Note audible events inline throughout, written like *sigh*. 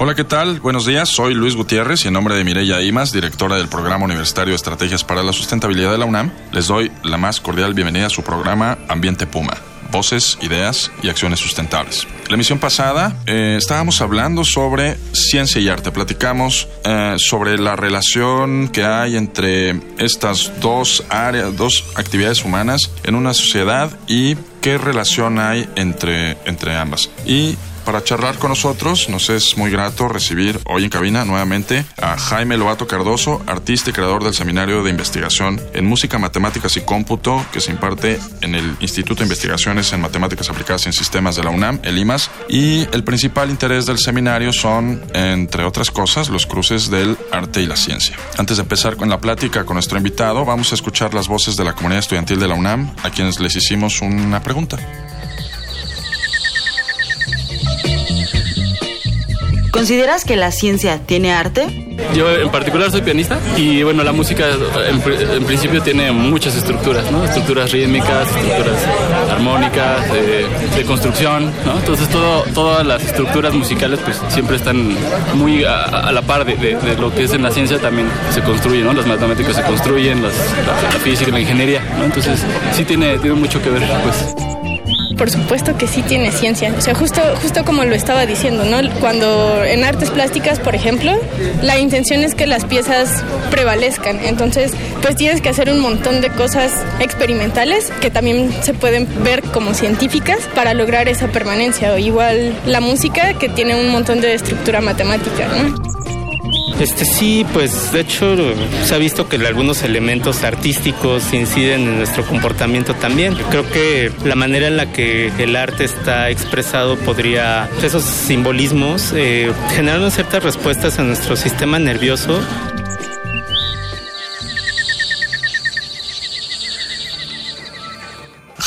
Hola, ¿qué tal? Buenos días, soy Luis Gutiérrez y en nombre de Mireya Imas, directora del Programa Universitario de Estrategias para la Sustentabilidad de la UNAM, les doy la más cordial bienvenida a su programa Ambiente Puma. Voces, ideas y acciones sustentables. La emisión pasada eh, estábamos hablando sobre ciencia y arte. Platicamos eh, sobre la relación que hay entre estas dos áreas, dos actividades humanas en una sociedad y qué relación hay entre, entre ambas. Y para charlar con nosotros, nos es muy grato recibir hoy en cabina nuevamente a Jaime Lobato Cardoso, artista y creador del Seminario de Investigación en Música, Matemáticas y Cómputo que se imparte en el Instituto de Investigaciones en Matemáticas Aplicadas en Sistemas de la UNAM, el IMAS. Y el principal interés del seminario son, entre otras cosas, los cruces del arte y la ciencia. Antes de empezar con la plática con nuestro invitado, vamos a escuchar las voces de la comunidad estudiantil de la UNAM, a quienes les hicimos una pregunta. ¿Consideras que la ciencia tiene arte? Yo en particular soy pianista y bueno, la música en, principio tiene muchas estructuras, ¿no? Estructuras rítmicas, estructuras armónicas, de, construcción, ¿no? Entonces todo, todas las estructuras musicales pues siempre están muy a, la par de, lo que es en la ciencia también se construye, ¿no? Las matemáticas se construyen, la, física, la ingeniería, ¿no? Entonces sí tiene, tiene mucho que ver pues por supuesto que sí tiene ciencia. O sea, justo, justo como lo estaba diciendo, ¿no? Cuando en artes plásticas, por ejemplo, la intención es que las piezas prevalezcan. Entonces, pues tienes que hacer un montón de cosas experimentales que también se pueden ver como científicas para lograr esa permanencia. O igual la música que tiene un montón de estructura matemática, ¿no? Este sí, pues de hecho se ha visto que algunos elementos artísticos inciden en nuestro comportamiento también. Creo que la manera en la que el arte está expresado podría, esos simbolismos, eh, generar ciertas respuestas a nuestro sistema nervioso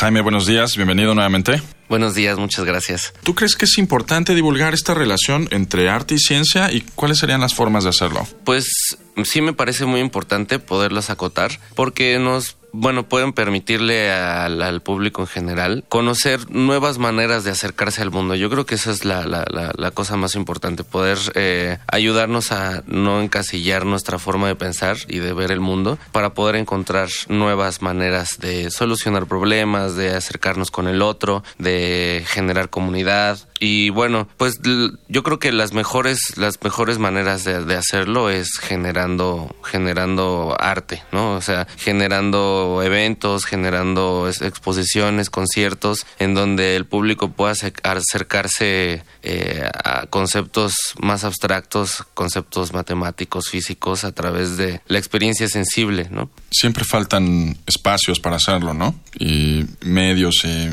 Jaime, buenos días, bienvenido nuevamente. Buenos días, muchas gracias. ¿Tú crees que es importante divulgar esta relación entre arte y ciencia y cuáles serían las formas de hacerlo? Pues sí me parece muy importante poderlas acotar porque nos bueno, pueden permitirle al, público en general conocer nuevas maneras de acercarse al mundo. Yo creo que esa es la, la, la, cosa más importante, poder eh, ayudarnos a no encasillar nuestra forma de pensar y de ver el mundo para poder encontrar nuevas maneras de solucionar problemas, de acercarnos con el otro, de generar comunidad, y bueno, pues yo creo que las mejores, las mejores maneras de, hacerlo es generando, generando arte, ¿no? O sea, generando eventos, generando exposiciones, conciertos, en donde el público pueda acercarse eh, a conceptos más abstractos, conceptos matemáticos, físicos, a través de la experiencia sensible, ¿no? Siempre faltan espacios para hacerlo, ¿no? Y medios y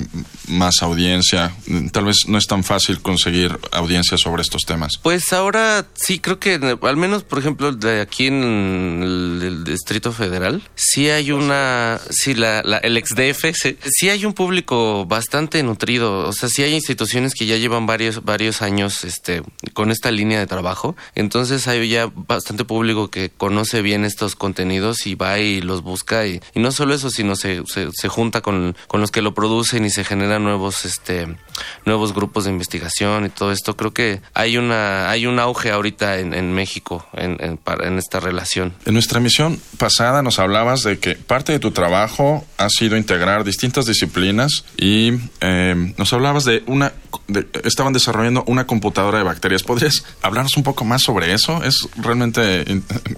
más audiencia. Tal vez no es tan fácil fácil conseguir audiencia sobre estos temas? Pues ahora sí creo que al menos, por ejemplo, de aquí en el, Distrito Federal, sí hay una, sí la, el ex-DF, sí, hay un público bastante nutrido, o sea, sí hay instituciones que ya llevan varios varios años este con esta línea de trabajo, entonces hay ya bastante público que conoce bien estos contenidos y va y los busca. Y, no solo eso, sino se, se, junta con, con los que lo producen y se generan nuevos este nuevos grupos de investigación y todo esto, creo que hay una hay un auge ahorita en, México en, en, esta relación. En nuestra misión pasada nos hablabas de que parte de tu trabajo ha sido integrar distintas disciplinas y eh, nos hablabas de una estaban desarrollando una computadora de bacterias. ¿Podrías hablarnos un poco más sobre eso? Es realmente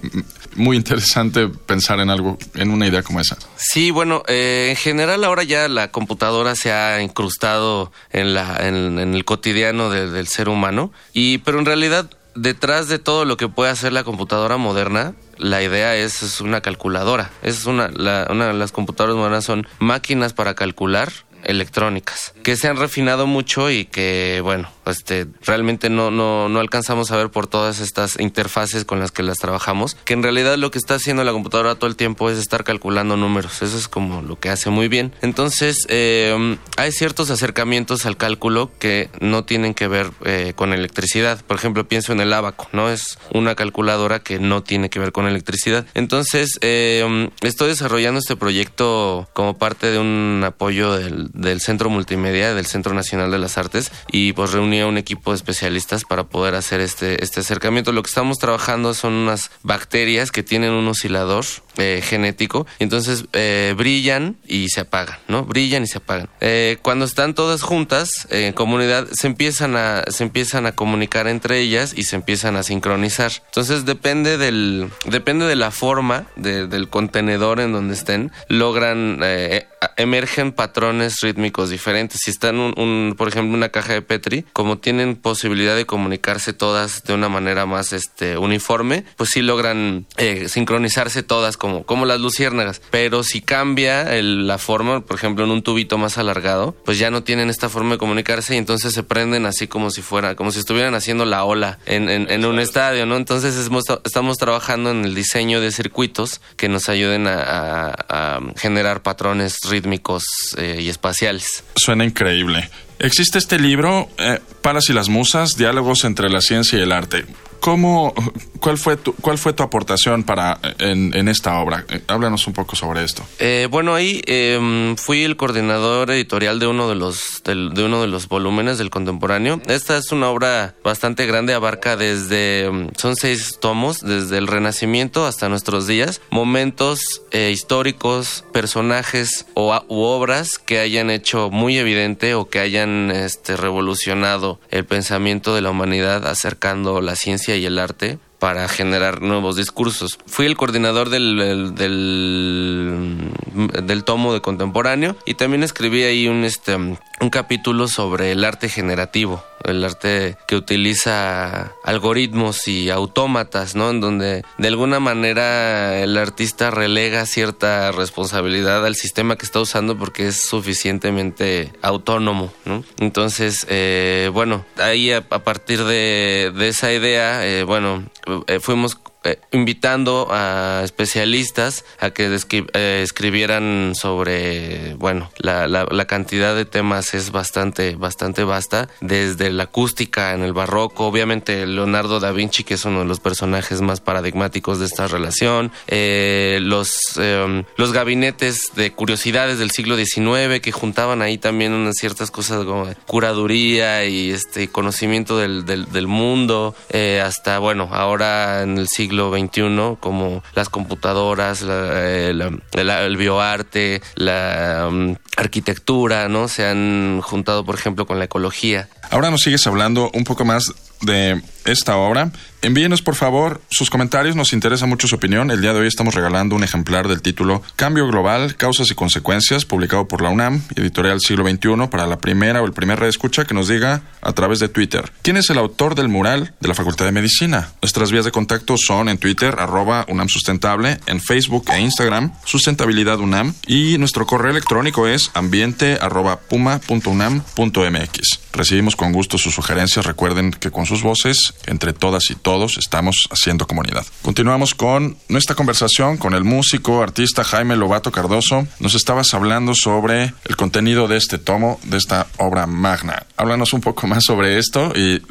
*laughs* muy interesante pensar en algo, en una idea como esa. Sí, bueno, eh, en general ahora ya la computadora se ha incrustado en, la, en, el cotidiano del ser humano, y, pero en realidad detrás de todo lo que puede hacer la computadora moderna, la idea es, una calculadora. Es una, una de las computadoras modernas son máquinas para calcular electrónicas, que se han refinado mucho y que, bueno, este, realmente no, no, no alcanzamos a ver por todas estas interfaces con las que las trabajamos, que en realidad lo que está haciendo la computadora todo el tiempo es estar calculando números, eso es como lo que hace muy bien. Entonces, eh, hay ciertos acercamientos al cálculo que no tienen que ver eh, con electricidad. Por ejemplo, pienso en el abaco, ¿no? Es una calculadora que no tiene que ver con electricidad. Entonces, eh, estoy desarrollando este proyecto como parte de un apoyo del, del Centro Multimedia, del Centro Nacional de las Artes, y pues reuní a un equipo de especialistas para poder hacer este, este acercamiento. Lo que estamos trabajando son unas bacterias que tienen un oscilador eh, genético, entonces eh, brillan y se apagan, ¿no? Brillan y se apagan. Eh, cuando están todas juntas en comunidad, se empiezan a se empiezan a comunicar entre ellas y se empiezan a sincronizar. Entonces depende del depende de la forma del contenedor en donde estén, logran emergen patrones rítmicos diferentes. Si están un, un, por ejemplo una caja de Petri, como tienen posibilidad de comunicarse todas de una manera más este uniforme, pues sí logran sincronizarse todas como como las luciérnagas. Pero si cambia la forma, por ejemplo, en un tubito más alargado, pues ya no tienen esta forma de comunicarse y entonces se prenden así como si fuera, como si estuvieran haciendo la ola en, en, un estadio, ¿no? Entonces estamos trabajando en el diseño de circuitos que nos ayuden a, generar patrones rítmicos eh, y espaciales. Suena increíble. Existe este libro, eh, Palas y las Musas, Diálogos entre la Ciencia y el Arte. ¿Cómo, cuál, fue tu, ¿Cuál fue tu aportación para, en, esta obra? Eh, háblanos un poco sobre esto. Eh, bueno, ahí em, fui el coordinador editorial de uno de, los, de, uno de los volúmenes del contemporáneo. Esta es una obra bastante grande, abarca desde, em, son seis tomos, desde el Renacimiento hasta nuestros días, momentos eh, históricos, personajes o u obras que hayan hecho muy evidente o que hayan este, revolucionado el pensamiento de la humanidad acercando la ciencia y el arte para generar nuevos discursos. Fui el coordinador del, del, tomo de contemporáneo y también escribí ahí un, este, un capítulo sobre el arte generativo, el arte que utiliza algoritmos y autómatas, ¿no? En donde de alguna manera el artista relega cierta responsabilidad al sistema que está usando porque es suficientemente autónomo, ¿no? Entonces, eh, bueno, ahí a, partir de, esa idea, eh, bueno, eh, fuimos eh, invitando a especialistas a que eh, escribieran sobre, bueno, la, la, cantidad de temas es bastante, bastante vasta, desde la acústica en el barroco, obviamente Leonardo da Vinci, que es uno de los personajes más paradigmáticos de esta relación, eh, los, em, los gabinetes de curiosidades del siglo XIX que juntaban ahí también unas ciertas cosas como curaduría y este conocimiento del, del, del mundo, hasta, bueno, ahora en el siglo siglo XXI, como las computadoras, eh, el bioarte, la mm, arquitectura, ¿no? Se han juntado, por ejemplo, con la ecología. Ahora nos sigues hablando un poco más de esta obra. Envíenos por favor sus comentarios, nos interesa mucho su opinión. El día de hoy estamos regalando un ejemplar del título Cambio Global, Causas y Consecuencias, publicado por la UNAM, editorial siglo XXI, para la primera o el primer red escucha que nos diga a través de Twitter. ¿Quién es el autor del mural de la Facultad de Medicina? Nuestras vías de contacto son en Twitter, arroba UNAM Sustentable, en Facebook e Instagram, Sustentabilidad UNAM, y nuestro correo electrónico es ambiente arroba puma.unam.mx. Recibimos con gusto sus sugerencias. Recuerden que con sus voces, entre todas y todos, estamos haciendo comunidad. Continuamos con nuestra conversación con el músico, artista Jaime Lobato Cardoso. Nos estabas hablando sobre el contenido de este tomo, de esta obra magna. Háblanos un poco más sobre esto y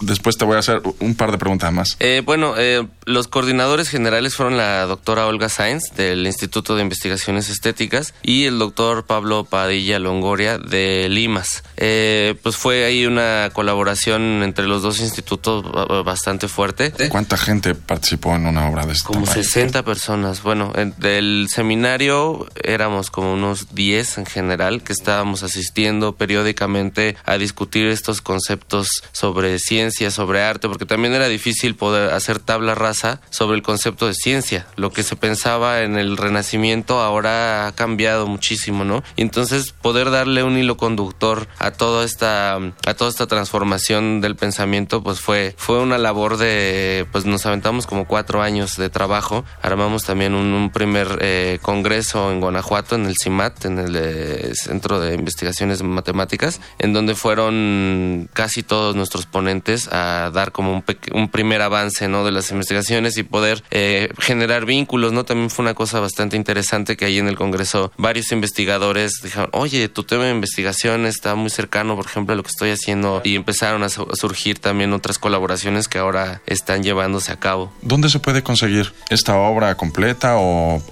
después te voy a hacer un par de preguntas más. Eh, bueno, eh, los coordinadores generales fueron la doctora Olga Sainz del Instituto de Investigaciones Estéticas y el doctor Pablo Padilla Longoria de Limas. Eh, pues fue ahí una colaboración entre los dos institutos bastante fuerte. ¿Cuánta gente participó en una obra de este Como 60 personas. Bueno, del seminario éramos como unos 10 en general que estábamos asistiendo periódicamente a discutir estos conceptos sobre ciencia, sobre arte, porque también era difícil poder hacer tabla rasa sobre el concepto de ciencia. Lo que se pensaba en el Renacimiento ahora ha cambiado muchísimo, ¿no? Y entonces poder darle un hilo conductor a toda esta a toda esta transformación del pensamiento, pues fue fue una labor de pues nos aventamos como cuatro años de trabajo. Armamos también un, primer eh, congreso en Guanajuato, en el CIMAT, en el eh, Centro de Investigaciones Matemáticas, en donde fueron casi todos nuestros ponentes a dar como un, un primer avance, ¿no? De las investigaciones y poder eh, generar vínculos, ¿no? También fue una cosa bastante interesante que ahí en el congreso varios investigadores dijeron, oye, tu tema de investigación está muy cercano, por ejemplo, a lo que estoy haciendo y empezaron a surgir también otras colaboraciones que ahora están llevándose a cabo. ¿Dónde se puede conseguir esta obra completa o,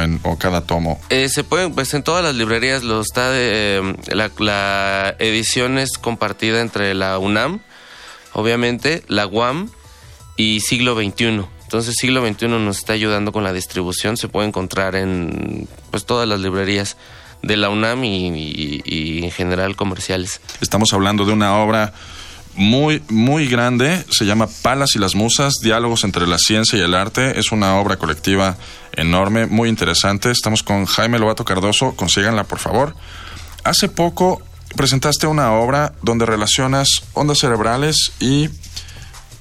en cada tomo? Eh, se pueden, pues en todas las librerías lo está de, eh, la, la edición es compartida entre la UNAM, obviamente, la UAM y siglo XXI. Entonces siglo XXI nos está ayudando con la distribución, se puede encontrar en pues todas las librerías de la UNAM y, en general comerciales. Estamos hablando de una obra muy, muy grande, se llama Palas y las Musas, Diálogos entre la Ciencia y el Arte. Es una obra colectiva enorme, muy interesante. Estamos con Jaime Lobato Cardoso, consíganla por favor. Hace poco presentaste una obra donde relacionas ondas cerebrales y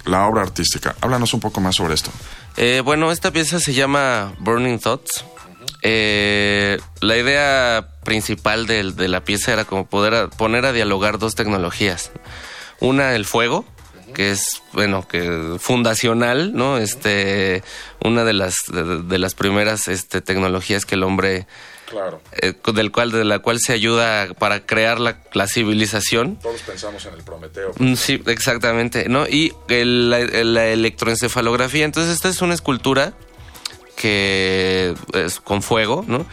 la obra artística. Háblanos un poco más sobre esto. Eh, bueno, esta pieza se llama Burning Thoughts. Eh, la idea principal de, la pieza era como poder poner a dialogar dos tecnologías. Una, el fuego, que es, bueno, que fundacional, ¿no? Este, una de las, de, las primeras este, tecnologías que el hombre Claro. Eh, del cual, de la cual se ayuda para crear la, civilización. Todos pensamos en el Prometeo. Mm, sí, exactamente, ¿no? Y la, electroencefalografía. Entonces, esta es una escultura que es con fuego, ¿no?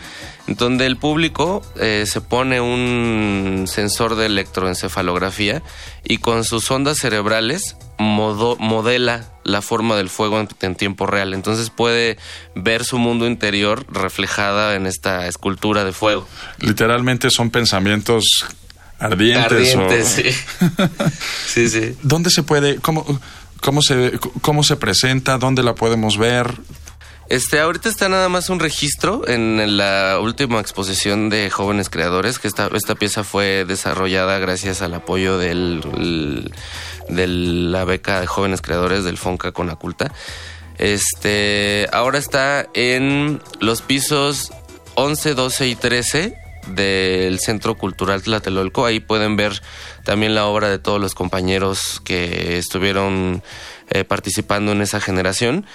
Donde el público eh, se pone un sensor de electroencefalografía y con sus ondas cerebrales modela la forma del fuego en, tiempo real. Entonces puede ver su mundo interior reflejada en esta escultura de fuego. Literalmente son pensamientos ardientes. Ardientes, sí. *laughs* sí, sí. ¿Dónde se puede, cómo, cómo, se, cómo se presenta, dónde la podemos ver? Este, ahorita está nada más un registro en la última exposición de jóvenes creadores, que esta, esta pieza fue desarrollada gracias al apoyo del, de la beca de jóvenes creadores del Fonca Conaculta. Este, ahora está en los pisos 11, 12 y 13 del Centro Cultural Tlatelolco. Ahí pueden ver también la obra de todos los compañeros que estuvieron eh, participando en esa generación.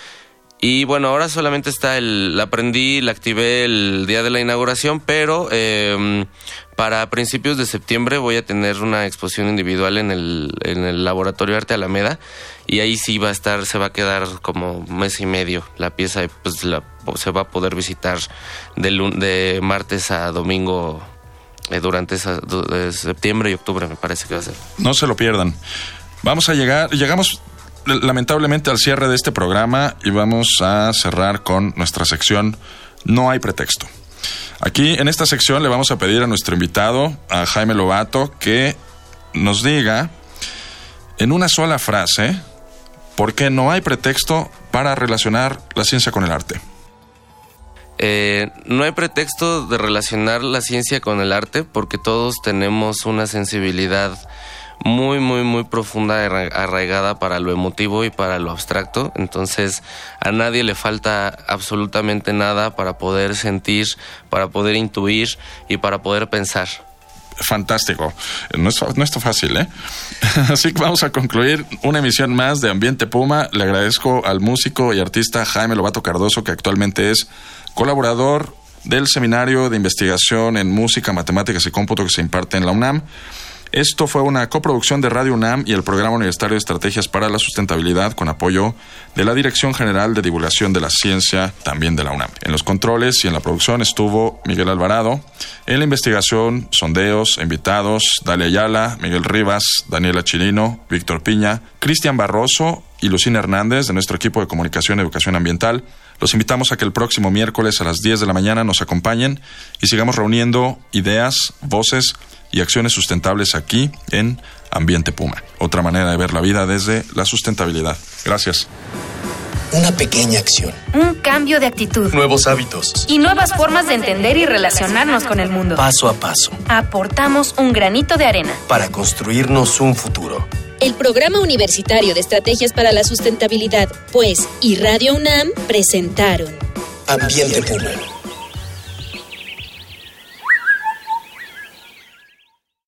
Y bueno, ahora solamente está el, la aprendí, la activé el día de la inauguración, pero eh, para principios de septiembre voy a tener una exposición individual en el, en el Laboratorio Arte Alameda y ahí sí va a estar, se va a quedar como mes y medio la pieza, pues la, se va a poder visitar de, de martes a domingo eh, durante esa, septiembre y octubre me parece que va a ser. No se lo pierdan. Vamos a llegar, llegamos lamentablemente al cierre de este programa y vamos a cerrar con nuestra sección No hay pretexto. Aquí en esta sección le vamos a pedir a nuestro invitado, a Jaime Lobato, que nos diga en una sola frase por qué no hay pretexto para relacionar la ciencia con el arte. Eh, no hay pretexto de relacionar la ciencia con el arte porque todos tenemos una sensibilidad muy, muy, muy profunda, arraigada para lo emotivo y para lo abstracto. Entonces, a nadie le falta absolutamente nada para poder sentir, para poder intuir y para poder pensar. Fantástico. No es, no es fácil, ¿eh? *laughs* Así que vamos a concluir una emisión más de Ambiente Puma. Le agradezco al músico y artista Jaime Lobato Cardoso, que actualmente es colaborador del Seminario de Investigación en Música, Matemáticas y Cómputo que se imparte en la UNAM. Esto fue una coproducción de Radio UNAM y el Programa Universitario de Estrategias para la Sustentabilidad con apoyo de la Dirección General de Divulgación de la Ciencia, también de la UNAM. En los controles y en la producción estuvo Miguel Alvarado. En la investigación, sondeos, invitados, Dalia Ayala, Miguel Rivas, Daniela Chirino, Víctor Piña, Cristian Barroso y Lucina Hernández de nuestro equipo de comunicación y educación ambiental. Los invitamos a que el próximo miércoles a las 10 de la mañana nos acompañen y sigamos reuniendo ideas, voces y acciones sustentables aquí en Ambiente Puma. Otra manera de ver la vida desde la sustentabilidad. Gracias. Una pequeña acción. Un cambio de actitud. Nuevos hábitos. Y nuevas formas de entender y relacionarnos con el mundo. Paso a paso. Aportamos un granito de arena. Para construirnos un futuro. El Programa Universitario de Estrategias para la Sustentabilidad, pues, y Radio UNAM presentaron Ambiente Puma.